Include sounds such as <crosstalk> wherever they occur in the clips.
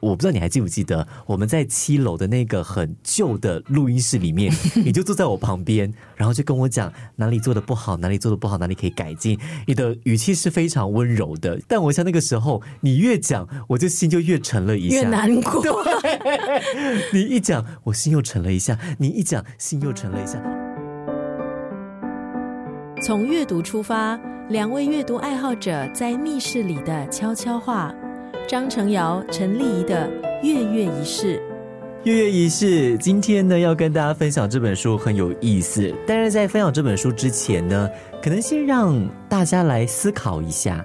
我不知道你还记不记得，我们在七楼的那个很旧的录音室里面，<laughs> 你就坐在我旁边，然后就跟我讲哪里做的不好，哪里做的不好，哪里可以改进。你的语气是非常温柔的，但我像那个时候，你越讲，我就心就越沉了一下，越难过。<laughs> 你一讲，我心又沉了一下；你一讲，心又沉了一下。从阅读出发，两位阅读爱好者在密室里的悄悄话。张成尧、陈丽仪的《月月仪式》，月月仪式，今天呢要跟大家分享这本书很有意思。但是在分享这本书之前呢，可能先让大家来思考一下，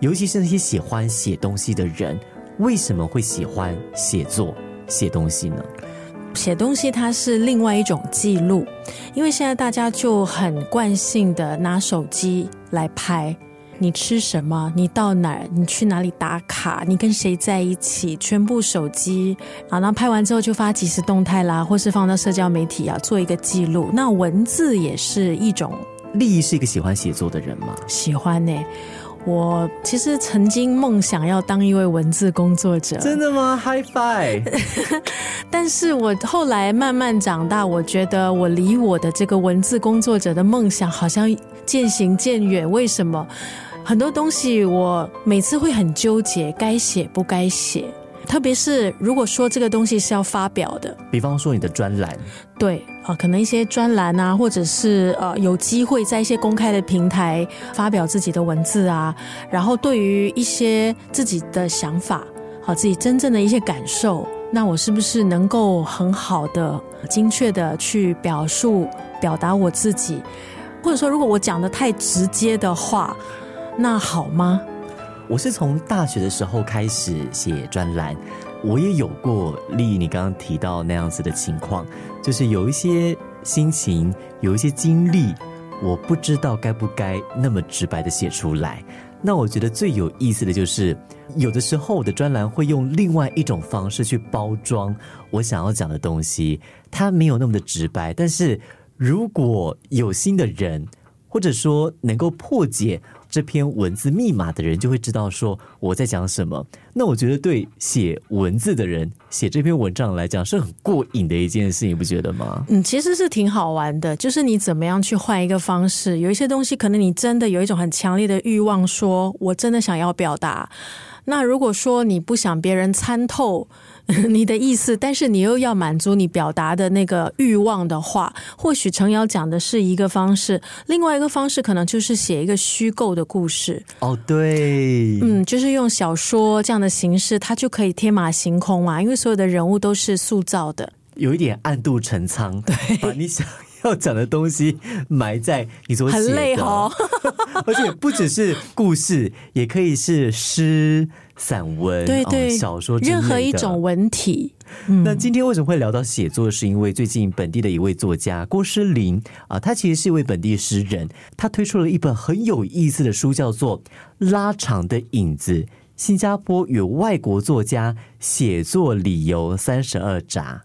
尤其是那些喜欢写东西的人，为什么会喜欢写作、写东西呢？写东西它是另外一种记录，因为现在大家就很惯性的拿手机来拍。你吃什么？你到哪儿？你去哪里打卡？你跟谁在一起？全部手机，然后拍完之后就发即时动态啦，或是放到社交媒体啊，做一个记录。那文字也是一种。丽丽是一个喜欢写作的人吗？喜欢呢。我其实曾经梦想要当一位文字工作者。真的吗？High five！<laughs> 但是我后来慢慢长大，我觉得我离我的这个文字工作者的梦想好像渐行渐远。为什么？很多东西我每次会很纠结，该写不该写。特别是如果说这个东西是要发表的，比方说你的专栏，对啊，可能一些专栏啊，或者是呃有机会在一些公开的平台发表自己的文字啊，然后对于一些自己的想法，好自己真正的一些感受，那我是不是能够很好的、精确的去表述、表达我自己？或者说，如果我讲的太直接的话。那好吗？我是从大学的时候开始写专栏，我也有过丽你刚刚提到那样子的情况，就是有一些心情，有一些经历，我不知道该不该那么直白的写出来。那我觉得最有意思的就是，有的时候我的专栏会用另外一种方式去包装我想要讲的东西，它没有那么的直白。但是如果有心的人，或者说能够破解。这篇文字密码的人就会知道说我在讲什么。那我觉得对写文字的人写这篇文章来讲是很过瘾的一件事，你不觉得吗？嗯，其实是挺好玩的，就是你怎么样去换一个方式。有一些东西可能你真的有一种很强烈的欲望，说我真的想要表达。那如果说你不想别人参透。<laughs> 你的意思，但是你又要满足你表达的那个欲望的话，或许程瑶讲的是一个方式，另外一个方式可能就是写一个虚构的故事。哦，对，嗯，就是用小说这样的形式，它就可以天马行空嘛，因为所有的人物都是塑造的，有一点暗度陈仓，对，把你想要讲的东西埋在你所写的，很累哦，<laughs> 而且不只是故事，也可以是诗。散文、对对小说，任何一种文体。那今天为什么会聊到写作？是因为最近本地的一位作家郭诗林啊，他其实是一位本地诗人，他推出了一本很有意思的书，叫做《拉长的影子》，新加坡与外国作家写作理由三十二札。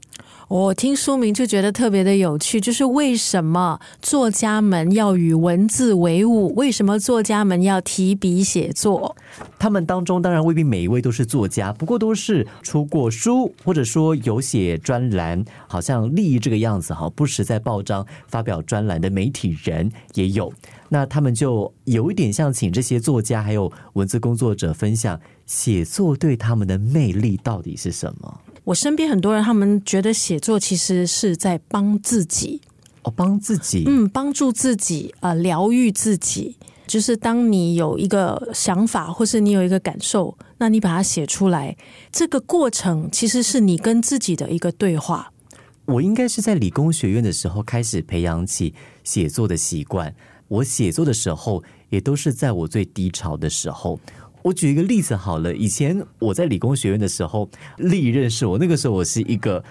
我听书名就觉得特别的有趣，就是为什么作家们要与文字为伍？为什么作家们要提笔写作？他们当中当然未必每一位都是作家，不过都是出过书，或者说有写专栏，好像利益这个样子哈，不时在报章发表专栏的媒体人也有。那他们就有一点像请这些作家还有文字工作者分享写作对他们的魅力到底是什么。我身边很多人，他们觉得写作其实是在帮自己哦，帮自己，嗯，帮助自己啊，疗愈自己。就是当你有一个想法，或是你有一个感受，那你把它写出来，这个过程其实是你跟自己的一个对话。我应该是在理工学院的时候开始培养起写作的习惯。我写作的时候，也都是在我最低潮的时候。我举一个例子好了，以前我在理工学院的时候，历认识我，那个时候我是一个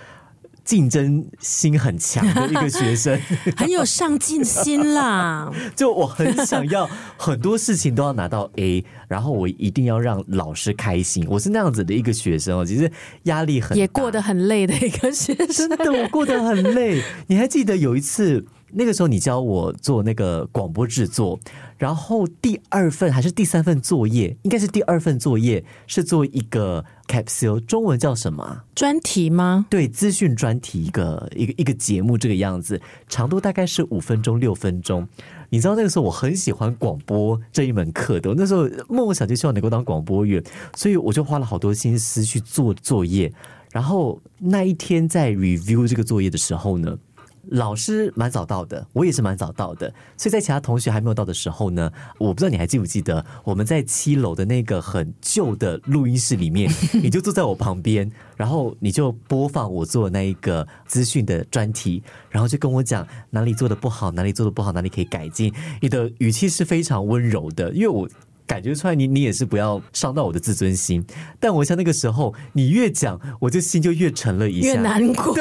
竞争心很强的一个学生，<laughs> 很有上进心啦。<laughs> 就我很想要很多事情都要拿到 A，然后我一定要让老师开心。我是那样子的一个学生哦，其实压力很，也过得很累的一个学生。真的，我过得很累。你还记得有一次？那个时候你教我做那个广播制作，然后第二份还是第三份作业，应该是第二份作业是做一个 capsule，中文叫什么啊？专题吗？对，资讯专题一个一个一个节目这个样子，长度大概是五分钟六分钟。你知道那个时候我很喜欢广播这一门课的，我那时候梦想就希望能够当广播员，所以我就花了好多心思去做作业。然后那一天在 review 这个作业的时候呢，老师蛮早到的，我也是蛮早到的，所以在其他同学还没有到的时候呢，我不知道你还记不记得，我们在七楼的那个很旧的录音室里面，<laughs> 你就坐在我旁边，然后你就播放我做的那一个资讯的专题，然后就跟我讲哪里做的不好，哪里做的不好，哪里可以改进。你的语气是非常温柔的，因为我。感觉出来，你你也是不要伤到我的自尊心。但我想那个时候，你越讲，我就心就越沉了一下，越难过。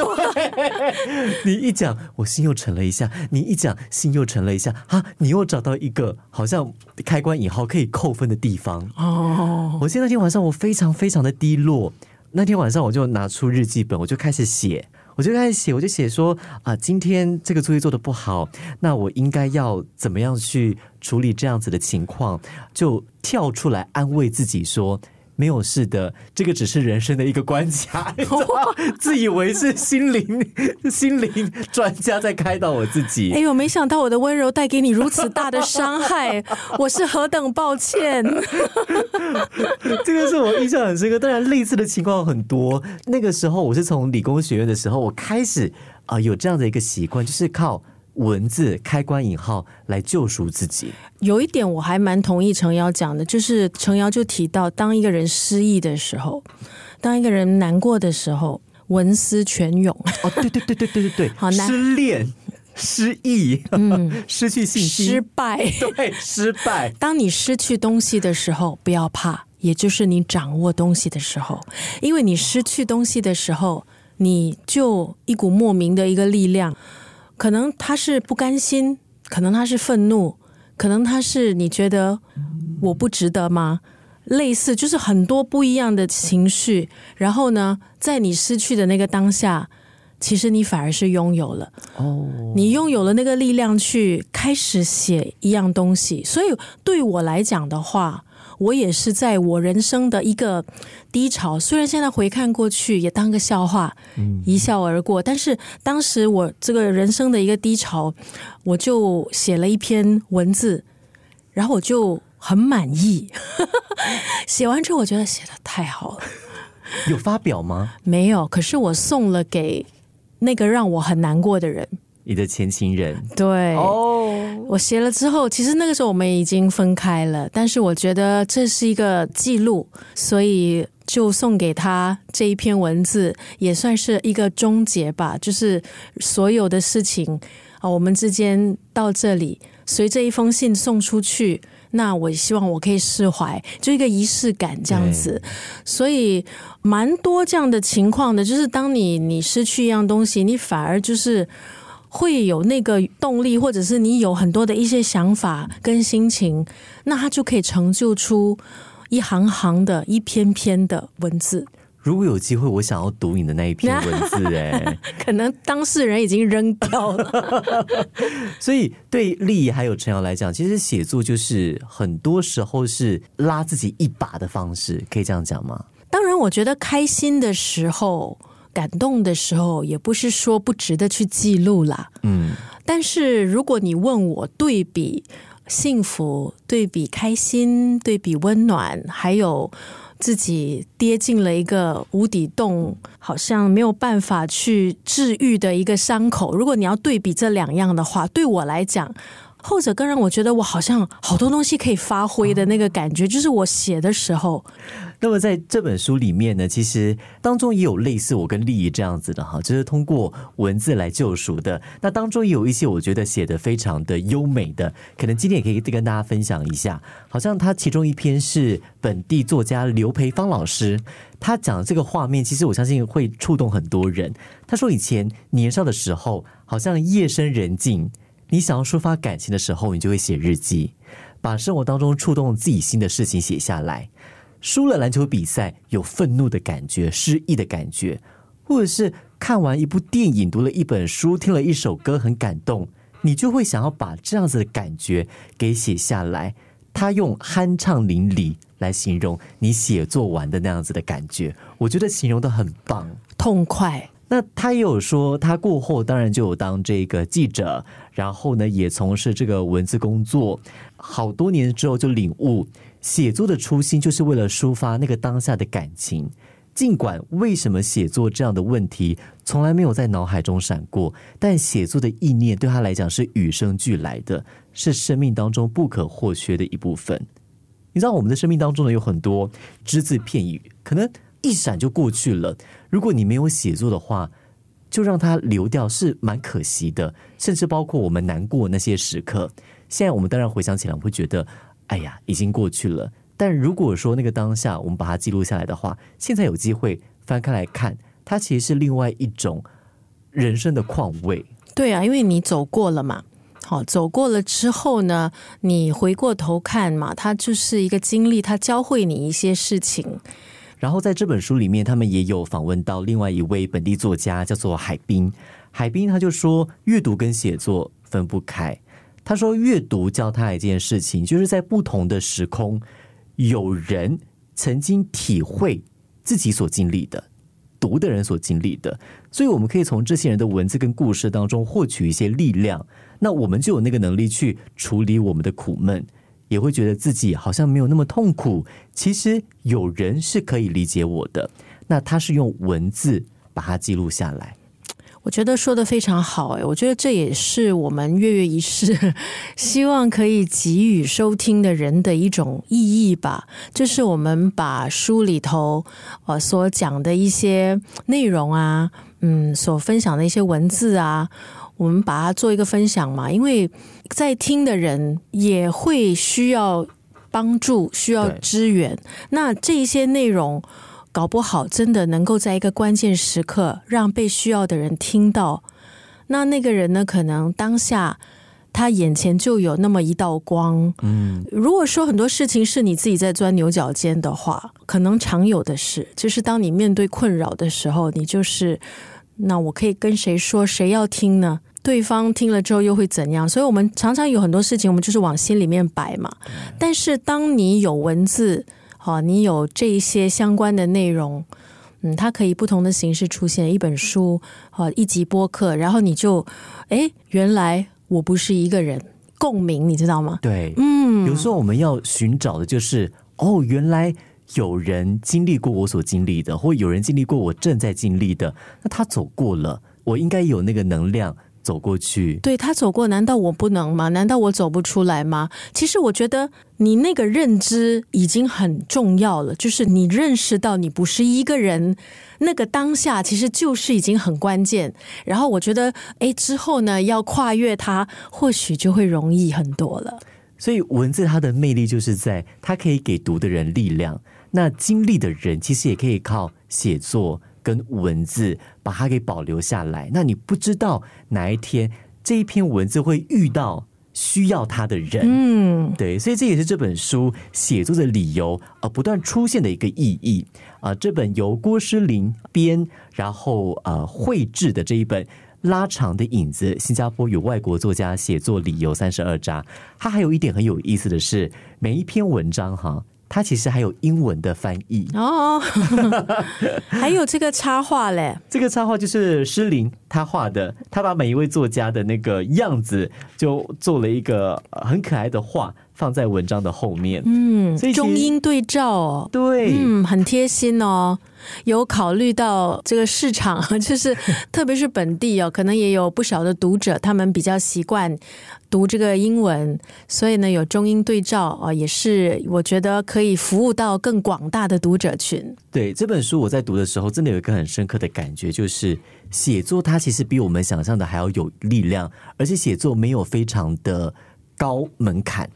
你一讲，我心又沉了一下；你一讲，心又沉了一下。啊，你又找到一个好像开关以后可以扣分的地方哦。我记得那天晚上我非常非常的低落，那天晚上我就拿出日记本，我就开始写。我就开始写，我就写说啊，今天这个作业做的不好，那我应该要怎么样去处理这样子的情况？就跳出来安慰自己说。没有事的，这个只是人生的一个关卡。<laughs> 自以为是心灵 <laughs> 心灵专家在开导我自己。哎呦，没想到我的温柔带给你如此大的伤害，我是何等抱歉。<laughs> 这个是我印象很深刻。当然，类似的情况很多。那个时候，我是从理工学院的时候，我开始啊有这样的一个习惯，就是靠。文字开关引号来救赎自己。有一点我还蛮同意程瑶讲的，就是程瑶就提到，当一个人失意的时候，当一个人难过的时候，文思泉涌。哦，对对对对对对对，<laughs> 好，失恋、失忆、嗯，<laughs> 失去信心、失败，对，失败。<laughs> 当你失去东西的时候，不要怕，也就是你掌握东西的时候，因为你失去东西的时候，你就一股莫名的一个力量。可能他是不甘心，可能他是愤怒，可能他是你觉得我不值得吗？类似就是很多不一样的情绪。然后呢，在你失去的那个当下，其实你反而是拥有了哦，你拥有了那个力量去开始写一样东西。所以对我来讲的话。我也是在我人生的一个低潮，虽然现在回看过去也当个笑话，一笑而过。但是当时我这个人生的一个低潮，我就写了一篇文字，然后我就很满意。<laughs> 写完之后，我觉得写的太好了。有发表吗？没有。可是我送了给那个让我很难过的人。你的前情人对哦，我写了之后，其实那个时候我们已经分开了，但是我觉得这是一个记录，所以就送给他这一篇文字，也算是一个终结吧。就是所有的事情啊，我们之间到这里，随这一封信送出去，那我希望我可以释怀，就一个仪式感这样子。所以蛮多这样的情况的，就是当你你失去一样东西，你反而就是。会有那个动力，或者是你有很多的一些想法跟心情，那他就可以成就出一行行的、一篇篇的文字。如果有机会，我想要读你的那一篇文字，哎，<laughs> 可能当事人已经扔掉了。<laughs> 所以，对丽怡还有陈瑶来讲，其实写作就是很多时候是拉自己一把的方式，可以这样讲吗？当然，我觉得开心的时候。感动的时候，也不是说不值得去记录啦。嗯，但是如果你问我对比幸福、对比开心、对比温暖，还有自己跌进了一个无底洞，好像没有办法去治愈的一个伤口，如果你要对比这两样的话，对我来讲。后者更让我觉得我好像好多东西可以发挥的那个感觉，就是我写的时候。那么在这本书里面呢，其实当中也有类似我跟丽怡这样子的哈，就是通过文字来救赎的。那当中也有一些我觉得写的非常的优美的，可能今天也可以跟大家分享一下。好像他其中一篇是本地作家刘培芳老师，他讲的这个画面，其实我相信会触动很多人。他说以前年少的时候，好像夜深人静。你想要抒发感情的时候，你就会写日记，把生活当中触动自己心的事情写下来。输了篮球比赛，有愤怒的感觉，失意的感觉，或者是看完一部电影、读了一本书、听了一首歌很感动，你就会想要把这样子的感觉给写下来。他用酣畅淋漓来形容你写作完的那样子的感觉，我觉得形容的很棒，痛快。那他也有说，他过后当然就有当这个记者，然后呢也从事这个文字工作，好多年之后就领悟，写作的初心就是为了抒发那个当下的感情。尽管为什么写作这样的问题从来没有在脑海中闪过，但写作的意念对他来讲是与生俱来的，是生命当中不可或缺的一部分。你知道，我们的生命当中呢有很多只字片语，可能一闪就过去了。如果你没有写作的话，就让它流掉是蛮可惜的。甚至包括我们难过那些时刻，现在我们当然回想起来我会觉得，哎呀，已经过去了。但如果说那个当下我们把它记录下来的话，现在有机会翻开来看，它其实是另外一种人生的况味。对啊，因为你走过了嘛，好，走过了之后呢，你回过头看嘛，它就是一个经历，它教会你一些事情。然后在这本书里面，他们也有访问到另外一位本地作家，叫做海滨。海滨他就说，阅读跟写作分不开。他说，阅读教他一件事情，就是在不同的时空。有人曾经体会自己所经历的，读的人所经历的，所以我们可以从这些人的文字跟故事当中获取一些力量。那我们就有那个能力去处理我们的苦闷，也会觉得自己好像没有那么痛苦。其实有人是可以理解我的。那他是用文字把它记录下来。我觉得说的非常好，哎，我觉得这也是我们跃跃一试希望可以给予收听的人的一种意义吧。就是我们把书里头呃所讲的一些内容啊，嗯，所分享的一些文字啊，我们把它做一个分享嘛。因为在听的人也会需要帮助，需要支援。那这一些内容。搞不好真的能够在一个关键时刻让被需要的人听到，那那个人呢？可能当下他眼前就有那么一道光。嗯，如果说很多事情是你自己在钻牛角尖的话，可能常有的事就是当你面对困扰的时候，你就是那我可以跟谁说？谁要听呢？对方听了之后又会怎样？所以我们常常有很多事情，我们就是往心里面摆嘛。但是当你有文字。好，你有这一些相关的内容，嗯，它可以不同的形式出现，一本书，好，一集播客，然后你就，哎，原来我不是一个人，共鸣，你知道吗？对，嗯，有时候我们要寻找的就是，哦，原来有人经历过我所经历的，或有人经历过我正在经历的，那他走过了，我应该有那个能量。走过去，对他走过，难道我不能吗？难道我走不出来吗？其实我觉得你那个认知已经很重要了，就是你认识到你不是一个人，那个当下其实就是已经很关键。然后我觉得，哎，之后呢，要跨越它，或许就会容易很多了。所以文字它的魅力就是在它可以给读的人力量，那经历的人其实也可以靠写作。跟文字把它给保留下来，那你不知道哪一天这一篇文字会遇到需要它的人，嗯，对，所以这也是这本书写作的理由而不断出现的一个意义啊。这本由郭诗林编，然后呃绘制的这一本《拉长的影子：新加坡与外国作家写作理由三十二章》，它还有一点很有意思的是，每一篇文章哈。它其实还有英文的翻译哦，<laughs> 还有这个插画嘞。这个插画就是诗琳他画的，他把每一位作家的那个样子就做了一个很可爱的画，放在文章的后面。嗯，所以中英对照哦，对，嗯，很贴心哦。有考虑到这个市场，<laughs> 就是特别是本地哦，可能也有不少的读者，他们比较习惯读这个英文，所以呢有中英对照啊，也是我觉得可以服务到更广大的读者群。对这本书，我在读的时候，真的有一个很深刻的感觉，就是写作它其实比我们想象的还要有力量，而且写作没有非常的高门槛。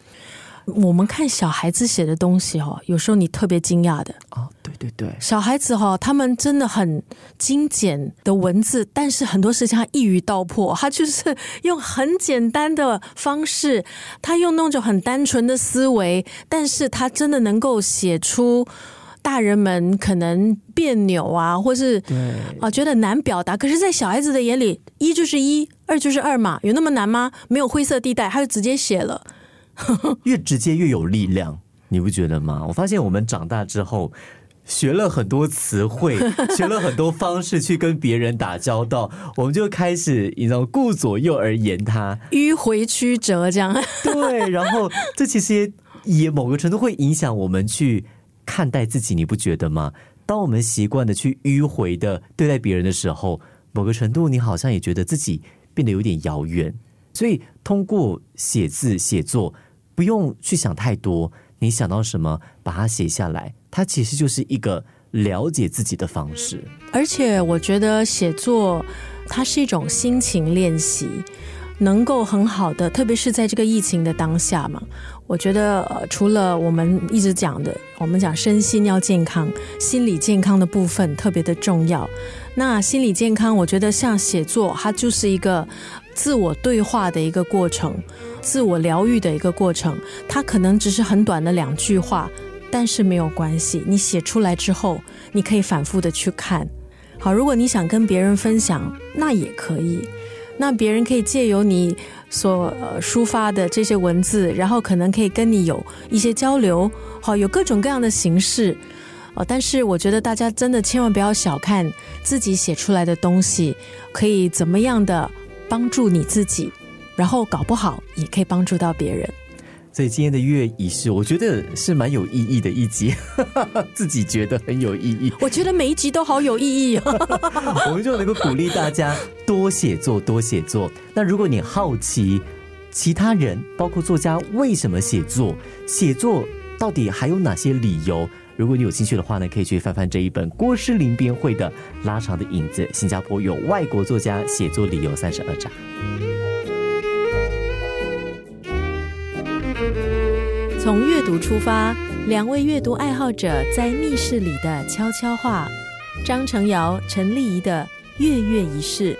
我们看小孩子写的东西哈，有时候你特别惊讶的哦，对对对，小孩子哈，他们真的很精简的文字，但是很多事情他一语道破，他就是用很简单的方式，他用那种很单纯的思维，但是他真的能够写出大人们可能别扭啊，或是啊觉得难表达，可是，在小孩子的眼里，一就是一。二就是二嘛，有那么难吗？没有灰色地带，他就直接写了。<laughs> 越直接越有力量，你不觉得吗？我发现我们长大之后。学了很多词汇，<laughs> 学了很多方式去跟别人打交道，我们就开始你知道顾左右而言他，迂回曲折这样。<laughs> 对，然后这其实也某个程度会影响我们去看待自己，你不觉得吗？当我们习惯的去迂回的对待别人的时候，某个程度你好像也觉得自己变得有点遥远。所以通过写字写作，不用去想太多，你想到什么把它写下来。它其实就是一个了解自己的方式，而且我觉得写作它是一种心情练习，能够很好的，特别是在这个疫情的当下嘛。我觉得，除了我们一直讲的，我们讲身心要健康，心理健康的部分特别的重要。那心理健康，我觉得像写作，它就是一个自我对话的一个过程，自我疗愈的一个过程。它可能只是很短的两句话。但是没有关系，你写出来之后，你可以反复的去看。好，如果你想跟别人分享，那也可以。那别人可以借由你所抒发的这些文字，然后可能可以跟你有一些交流。好，有各种各样的形式。哦，但是我觉得大家真的千万不要小看自己写出来的东西，可以怎么样的帮助你自己，然后搞不好也可以帮助到别人。所以今天的月仪式，我觉得是蛮有意义的一集，<laughs> 自己觉得很有意义。我觉得每一集都好有意义，<laughs> 我们就能够鼓励大家多写作，多写作。那如果你好奇其他人，包括作家为什么写作，写作到底还有哪些理由？如果你有兴趣的话呢，可以去翻翻这一本郭诗林编绘的《拉长的影子》，新加坡有外国作家写作理由三十二章。从阅读出发，两位阅读爱好者在密室里的悄悄话。张成尧、陈丽仪的月月一式。